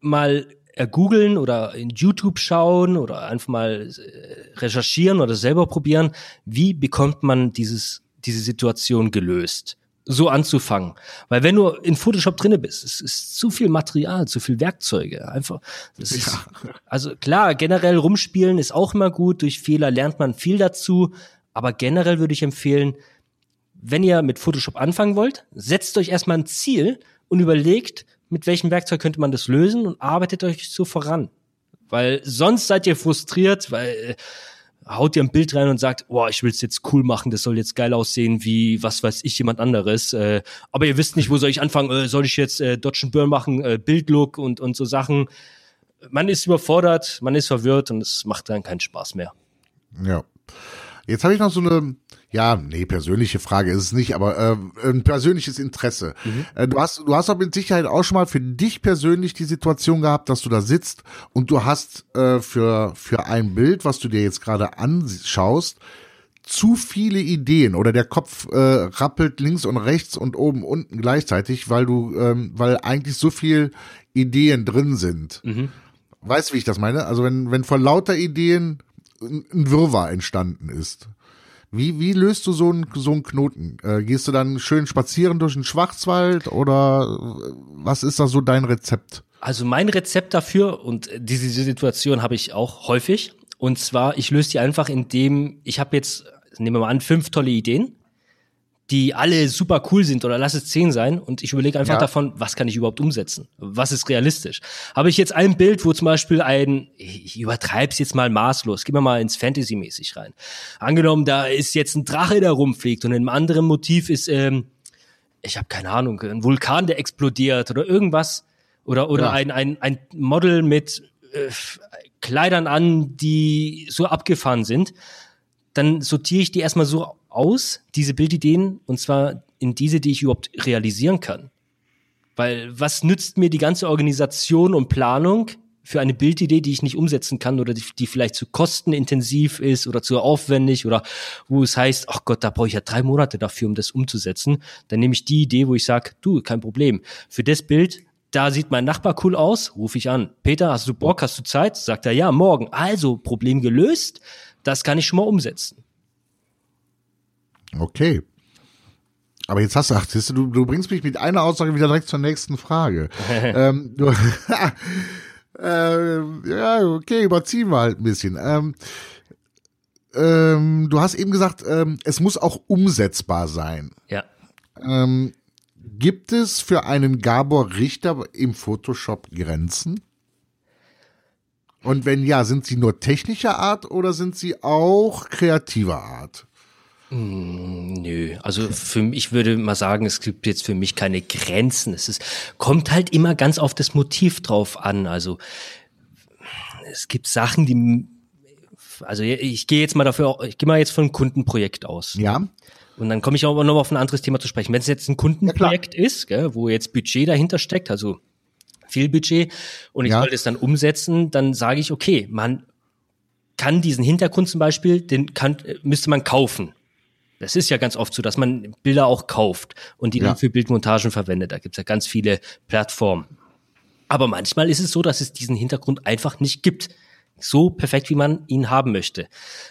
mal googeln oder in YouTube schauen oder einfach mal äh, recherchieren oder selber probieren, wie bekommt man dieses, diese Situation gelöst? So anzufangen. Weil wenn du in Photoshop drinne bist, es ist zu viel Material, zu viel Werkzeuge. Einfach. Das ist, ja. Also klar, generell rumspielen ist auch immer gut. Durch Fehler lernt man viel dazu. Aber generell würde ich empfehlen, wenn ihr mit Photoshop anfangen wollt, setzt euch erstmal ein Ziel und überlegt, mit welchem Werkzeug könnte man das lösen und arbeitet euch so voran. Weil sonst seid ihr frustriert, weil äh, haut ihr ein Bild rein und sagt, boah, ich will es jetzt cool machen, das soll jetzt geil aussehen wie was weiß ich jemand anderes. Äh, aber ihr wisst nicht, wo soll ich anfangen? Äh, soll ich jetzt äh, Dodge Burn machen, äh, Bildlook und und so Sachen? Man ist überfordert, man ist verwirrt und es macht dann keinen Spaß mehr. Ja. Jetzt habe ich noch so eine ja, nee, persönliche Frage ist es nicht, aber äh, ein persönliches Interesse. Mhm. Äh, du hast, du hast aber mit Sicherheit auch schon mal für dich persönlich die Situation gehabt, dass du da sitzt und du hast äh, für für ein Bild, was du dir jetzt gerade anschaust, zu viele Ideen oder der Kopf äh, rappelt links und rechts und oben unten gleichzeitig, weil du, ähm, weil eigentlich so viel Ideen drin sind. Mhm. Weißt du, wie ich das meine? Also wenn wenn vor lauter Ideen ein Wirrwarr entstanden ist. Wie, wie löst du so einen, so einen Knoten? Äh, gehst du dann schön spazieren durch den Schwarzwald oder äh, was ist da so dein Rezept? Also mein Rezept dafür und diese Situation habe ich auch häufig. Und zwar, ich löse die einfach, indem ich habe jetzt, nehmen wir mal an, fünf tolle Ideen die alle super cool sind oder lass es zehn sein und ich überlege einfach ja. davon, was kann ich überhaupt umsetzen? Was ist realistisch? Habe ich jetzt ein Bild, wo zum Beispiel ein, ich übertreib's jetzt mal maßlos, gehen wir mal ins Fantasy-mäßig rein. Angenommen, da ist jetzt ein Drache, der rumfliegt und in einem anderen Motiv ist, ähm, ich habe keine Ahnung, ein Vulkan, der explodiert oder irgendwas oder oder ja. ein, ein, ein Model mit äh, Kleidern an, die so abgefahren sind, dann sortiere ich die erstmal so aus, diese Bildideen, und zwar in diese, die ich überhaupt realisieren kann. Weil was nützt mir die ganze Organisation und Planung für eine Bildidee, die ich nicht umsetzen kann oder die, die vielleicht zu kostenintensiv ist oder zu aufwendig oder wo es heißt, ach Gott, da brauche ich ja drei Monate dafür, um das umzusetzen. Dann nehme ich die Idee, wo ich sage, du, kein Problem. Für das Bild, da sieht mein Nachbar cool aus, rufe ich an. Peter, hast du Bock, hast du Zeit? Sagt er, ja, morgen. Also, Problem gelöst, das kann ich schon mal umsetzen. Okay. Aber jetzt hast du, ach, du, du bringst mich mit einer Aussage wieder direkt zur nächsten Frage. ähm, du, äh, ja, okay, überziehen wir halt ein bisschen. Ähm, ähm, du hast eben gesagt, ähm, es muss auch umsetzbar sein. Ja. Ähm, gibt es für einen Gabor Richter im Photoshop Grenzen? Und wenn ja, sind sie nur technischer Art oder sind sie auch kreativer Art? Hm, nö, also für ich würde mal sagen, es gibt jetzt für mich keine Grenzen. Es ist, kommt halt immer ganz auf das Motiv drauf an. Also es gibt Sachen, die, also ich gehe jetzt mal dafür, ich gehe mal jetzt von einem Kundenprojekt aus. Ja. Und dann komme ich auch noch auf ein anderes Thema zu sprechen. Wenn es jetzt ein Kundenprojekt ja, ist, gell, wo jetzt Budget dahinter steckt, also viel Budget, und ich ja. soll das dann umsetzen, dann sage ich, okay, man kann diesen Hintergrund zum Beispiel, den kann, müsste man kaufen. Das ist ja ganz oft so, dass man Bilder auch kauft und die ja. dann für Bildmontagen verwendet. Da gibt's ja ganz viele Plattformen. Aber manchmal ist es so, dass es diesen Hintergrund einfach nicht gibt. So perfekt, wie man ihn haben möchte.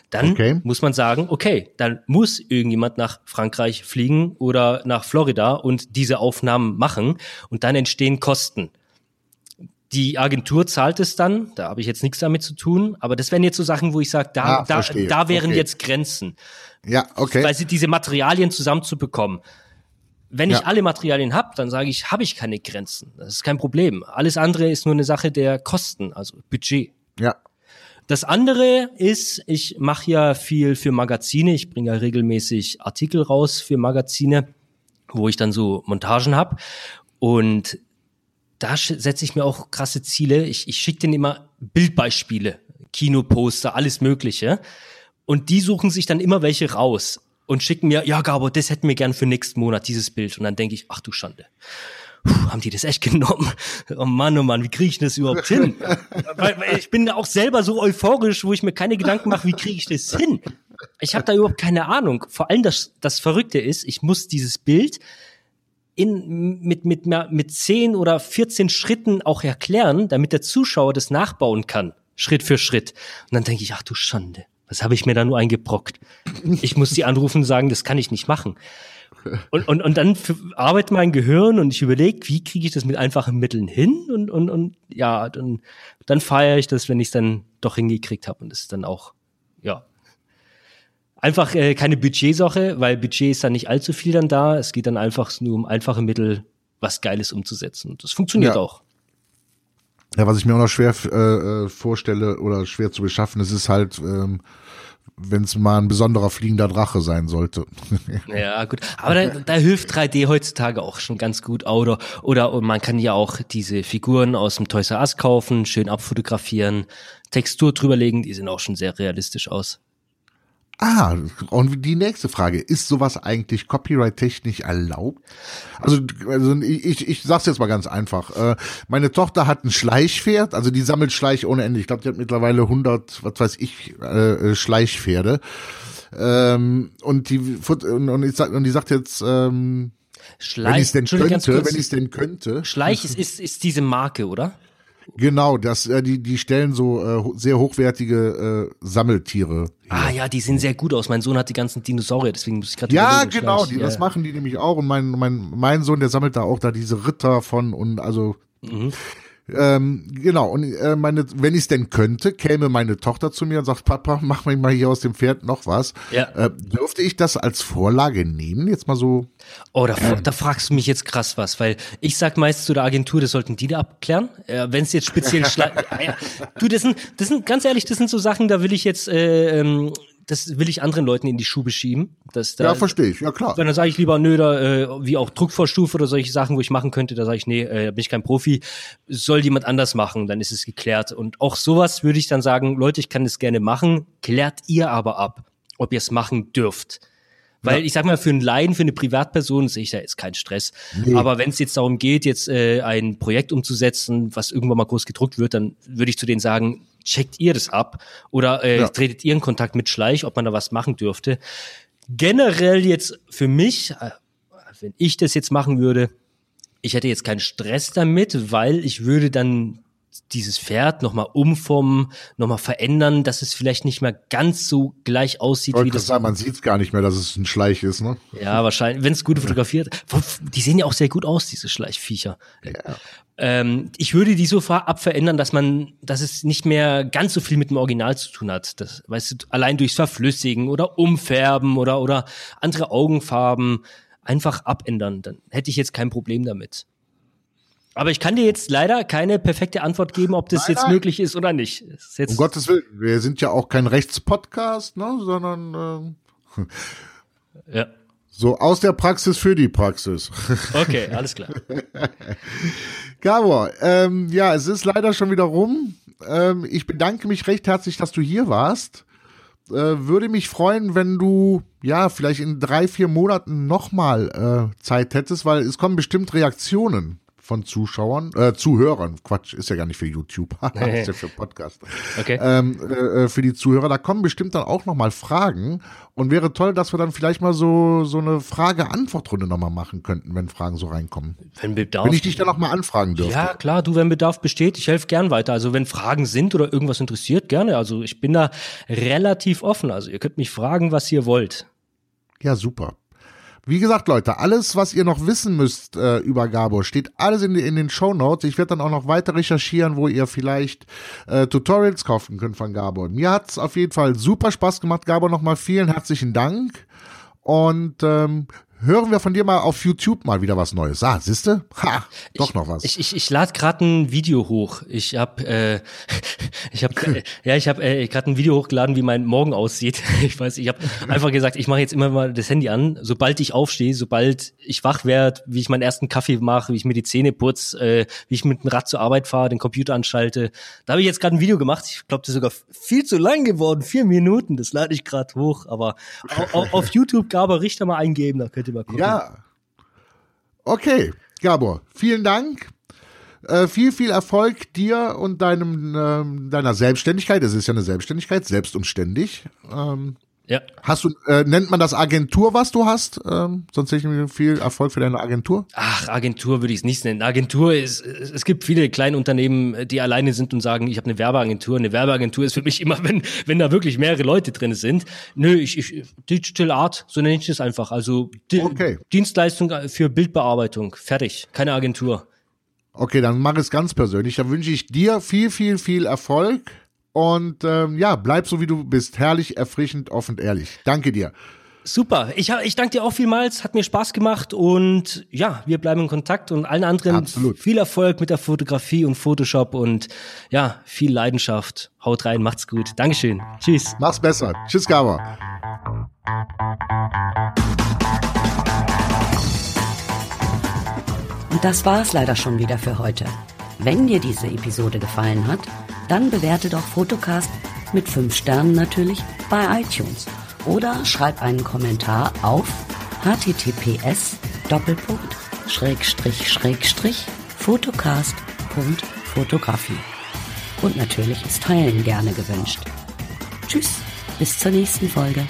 Dann okay. muss man sagen, okay, dann muss irgendjemand nach Frankreich fliegen oder nach Florida und diese Aufnahmen machen und dann entstehen Kosten. Die Agentur zahlt es dann, da habe ich jetzt nichts damit zu tun, aber das wären jetzt so Sachen, wo ich sage, da, ah, da, da wären okay. jetzt Grenzen. Ja, okay. Weil sie diese Materialien zusammenzubekommen. Wenn ja. ich alle Materialien habe, dann sage ich, habe ich keine Grenzen. Das ist kein Problem. Alles andere ist nur eine Sache der Kosten, also Budget. Ja. Das andere ist, ich mache ja viel für Magazine. Ich bringe ja regelmäßig Artikel raus für Magazine, wo ich dann so Montagen habe. Und da setze ich mir auch krasse Ziele. Ich, ich schicke denen immer Bildbeispiele, Kinoposter, alles Mögliche. Und die suchen sich dann immer welche raus und schicken mir, ja, Gabo, das hätten wir gern für nächsten Monat, dieses Bild. Und dann denke ich, ach du Schande. Puh, haben die das echt genommen? Oh Mann, oh Mann, wie kriege ich das überhaupt hin? weil, weil ich bin da auch selber so euphorisch, wo ich mir keine Gedanken mache, wie kriege ich das hin? Ich habe da überhaupt keine Ahnung. Vor allem das, das Verrückte ist, ich muss dieses Bild in, mit, mit, mit 10 oder 14 Schritten auch erklären, damit der Zuschauer das nachbauen kann, Schritt für Schritt. Und dann denke ich, ach du Schande, was habe ich mir da nur eingebrockt? Ich muss die anrufen und sagen, das kann ich nicht machen. Und, und, und dann arbeitet mein Gehirn und ich überlege, wie kriege ich das mit einfachen Mitteln hin? Und, und, und ja, dann, dann feiere ich das, wenn ich es dann doch hingekriegt habe. Und ist dann auch, einfach äh, keine Budgetsache, weil Budget ist dann nicht allzu viel dann da. Es geht dann einfach nur um einfache Mittel, was Geiles umzusetzen. Und das funktioniert ja. auch. Ja, was ich mir auch noch schwer äh, äh, vorstelle oder schwer zu beschaffen, es ist halt, ähm, wenn es mal ein besonderer fliegender Drache sein sollte. ja, gut. Aber da, da hilft 3D heutzutage auch schon ganz gut. Oder, oder man kann ja auch diese Figuren aus dem Toys R Us kaufen, schön abfotografieren, Textur drüberlegen, die sehen auch schon sehr realistisch aus. Ah, und die nächste Frage, ist sowas eigentlich copyright-technisch erlaubt? Also, also ich, ich sag's jetzt mal ganz einfach. Äh, meine Tochter hat ein Schleichpferd, also die sammelt Schleich ohne Ende. Ich glaube, die hat mittlerweile 100, was weiß ich, äh, Schleichpferde. Ähm, und die und, ich und die sagt jetzt, ähm, Schleich, wenn ich es denn könnte, wenn ich es denn könnte. Schleich ist, ist, ist diese Marke, oder? Genau, das, äh, die, die stellen so äh, sehr hochwertige äh, Sammeltiere. Hier. Ah ja, die sehen sehr gut aus. Mein Sohn hat die ganzen Dinosaurier, deswegen muss ich gerade Ja, genau, die, ja. das machen die nämlich auch. Und mein, mein, mein Sohn, der sammelt da auch da diese Ritter von und also mhm. Ähm, genau, und äh, meine, wenn ich es denn könnte, käme meine Tochter zu mir und sagt, Papa, mach mir mal hier aus dem Pferd noch was. Ja. Äh, dürfte ich das als Vorlage nehmen? Jetzt mal so. Oh, da, ähm. da fragst du mich jetzt krass was, weil ich sag meist zu der Agentur, das sollten die da abklären. Äh, wenn es jetzt speziell ja, ja. Du, das sind, das sind, ganz ehrlich, das sind so Sachen, da will ich jetzt äh, ähm, das will ich anderen Leuten in die Schuhe schieben. Dass da, ja, verstehe ich, ja klar. Dann sage ich lieber, nö, da, äh, wie auch Druckvorstufe oder solche Sachen, wo ich machen könnte, da sage ich, nee, äh, bin ich kein Profi, soll jemand anders machen, dann ist es geklärt. Und auch sowas würde ich dann sagen, Leute, ich kann das gerne machen, klärt ihr aber ab, ob ihr es machen dürft. Weil ja. ich sag mal, für einen Laien, für eine Privatperson sehe ich da jetzt keinen Stress. Nee. Aber wenn es jetzt darum geht, jetzt äh, ein Projekt umzusetzen, was irgendwann mal groß gedruckt wird, dann würde ich zu denen sagen, checkt ihr das ab oder äh, ja. tretet ihr in Kontakt mit Schleich, ob man da was machen dürfte. Generell jetzt für mich, äh, wenn ich das jetzt machen würde, ich hätte jetzt keinen Stress damit, weil ich würde dann dieses Pferd nochmal umformen, nochmal verändern, dass es vielleicht nicht mehr ganz so gleich aussieht wie das. Sagen, man sieht es gar nicht mehr, dass es ein Schleich ist, ne? Ja, wahrscheinlich, wenn es gut fotografiert. Die sehen ja auch sehr gut aus, diese Schleichviecher. Ja. Ähm, ich würde die so abverändern, dass man, dass es nicht mehr ganz so viel mit dem Original zu tun hat. Das, weißt du, allein durchs Verflüssigen oder Umfärben oder, oder andere Augenfarben einfach abändern. Dann hätte ich jetzt kein Problem damit. Aber ich kann dir jetzt leider keine perfekte Antwort geben, ob das nein, jetzt nein. möglich ist oder nicht. Ist um Gottes Willen, wir sind ja auch kein Rechtspodcast, ne, sondern ähm, ja. so aus der Praxis für die Praxis. Okay, alles klar. Gabor, ähm, ja, es ist leider schon wieder rum. Ähm, ich bedanke mich recht herzlich, dass du hier warst. Äh, würde mich freuen, wenn du ja vielleicht in drei, vier Monaten nochmal äh, Zeit hättest, weil es kommen bestimmt Reaktionen von Zuschauern, äh, Zuhörern, Quatsch, ist ja gar nicht für YouTube, ist ja für Podcast. Okay. Ähm, äh, für die Zuhörer, da kommen bestimmt dann auch nochmal Fragen und wäre toll, dass wir dann vielleicht mal so, so eine Frage-Antwort-Runde nochmal machen könnten, wenn Fragen so reinkommen. Wenn Bedarf. Wenn ich dich dann nochmal anfragen dürfte. Ja, klar, du, wenn Bedarf besteht, ich helfe gern weiter. Also wenn Fragen sind oder irgendwas interessiert, gerne. Also ich bin da relativ offen. Also ihr könnt mich fragen, was ihr wollt. Ja, super. Wie gesagt, Leute, alles, was ihr noch wissen müsst äh, über Gabor, steht alles in, in den Show Notes. Ich werde dann auch noch weiter recherchieren, wo ihr vielleicht äh, Tutorials kaufen könnt von Gabor. Mir hat's auf jeden Fall super Spaß gemacht, Gabor. Nochmal vielen herzlichen Dank. Und ähm, hören wir von dir mal auf YouTube mal wieder was Neues. Ah, siehste? Ha, doch ich, noch was. Ich, ich, ich lade gerade ein Video hoch. Ich habe äh, ich habe äh, ja, ich habe äh, gerade ein Video hochgeladen, wie mein Morgen aussieht. Ich weiß, ich habe einfach gesagt, ich mache jetzt immer mal das Handy an, sobald ich aufstehe, sobald ich wach werde, wie ich meinen ersten Kaffee mache, wie ich mir die Zähne putze, äh, wie ich mit dem Rad zur Arbeit fahre, den Computer anschalte. Da habe ich jetzt gerade ein Video gemacht. Ich glaube, das ist sogar viel zu lang geworden, vier Minuten. Das lade ich gerade hoch, aber auf, auf YouTube Gaber Richter mal eingeben, da könnt ihr mal gucken. Ja. Okay, Gabor, vielen Dank. Äh, viel, viel Erfolg dir und deinem, ähm, deiner Selbstständigkeit. Es ist ja eine Selbstständigkeit, selbst. Ähm, Ja. Hast du, äh, nennt man das Agentur, was du hast? Ähm, sonst hätte ich viel Erfolg für deine Agentur. Ach, Agentur würde ich es nicht nennen. Agentur ist, es gibt viele kleine Unternehmen, die alleine sind und sagen, ich habe eine Werbeagentur. Eine Werbeagentur ist für mich immer, wenn, wenn da wirklich mehrere Leute drin sind. Nö, ich, ich Digital Art, so nenne ich das einfach. Also Di Okay. Dienstleistung für Bildbearbeitung. Fertig. Keine Agentur. Okay, dann mach es ganz persönlich. Dann wünsche ich dir viel, viel, viel Erfolg. Und ähm, ja, bleib so wie du bist. Herrlich, erfrischend, offen, ehrlich. Danke dir. Super. Ich, ich danke dir auch vielmals. Hat mir Spaß gemacht. Und ja, wir bleiben in Kontakt und allen anderen Absolut. viel Erfolg mit der Fotografie und Photoshop und ja, viel Leidenschaft. Haut rein, macht's gut. Dankeschön. Tschüss. Mach's besser. Tschüss, Gabor. Und das war es leider schon wieder für heute. Wenn dir diese Episode gefallen hat, dann bewerte doch Fotocast mit 5 Sternen natürlich bei iTunes oder schreib einen Kommentar auf https Doppelpunkt. Und natürlich ist Teilen gerne gewünscht. Tschüss, bis zur nächsten Folge.